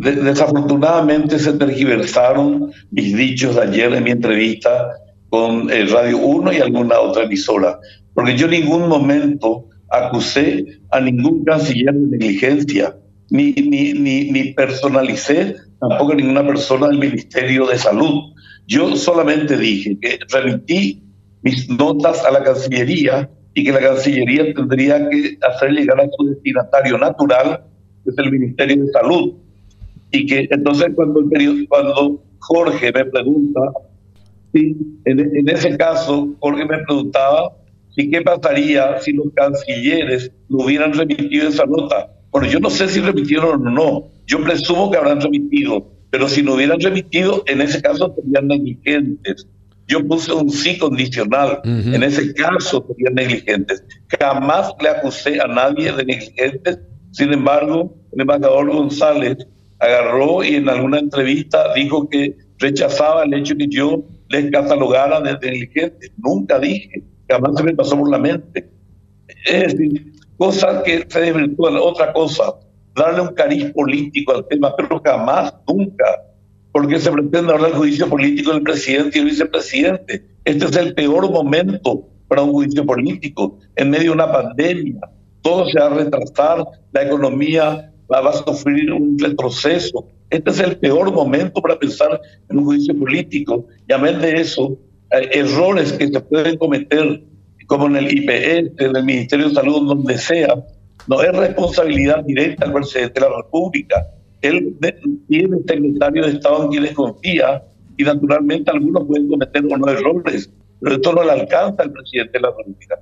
desafortunadamente se tergiversaron mis dichos de ayer en mi entrevista con el Radio 1 y alguna otra emisora, porque yo en ningún momento acusé a ningún canciller de negligencia, ni, ni, ni, ni personalicé tampoco a ninguna persona del Ministerio de Salud. Yo solamente dije que remití mis notas a la Cancillería y que la Cancillería tendría que hacer llegar a su destinatario natural, que es el Ministerio de Salud. Y que entonces cuando, el cuando Jorge me pregunta, sí, en, en ese caso Jorge me preguntaba si qué pasaría si los cancilleres no hubieran remitido esa nota. Bueno, yo no sé si remitieron o no, yo presumo que habrán remitido, pero si no hubieran remitido, en ese caso serían negligentes. Yo puse un sí condicional. En ese caso serían negligentes. Jamás le acusé a nadie de negligentes. Sin embargo, el embajador González agarró y en alguna entrevista dijo que rechazaba el hecho que yo les catalogara de negligentes. Nunca dije, jamás se me pasó por la mente. Es decir, cosas que se desvirtúan. Otra cosa, darle un cariz político al tema, pero jamás, nunca porque se pretende hablar del juicio político del presidente y el vicepresidente. Este es el peor momento para un juicio político, en medio de una pandemia. Todo se va a retrasar, la economía va a sufrir un retroceso. Este es el peor momento para pensar en un juicio político. Y además de eso, errores que se pueden cometer, como en el IPS, en el Ministerio de Salud, donde sea, no es responsabilidad directa del presidente de la República él tiene secretario de Estado en quienes confía y naturalmente algunos pueden cometer unos errores, pero esto no le alcanza al presidente de la República.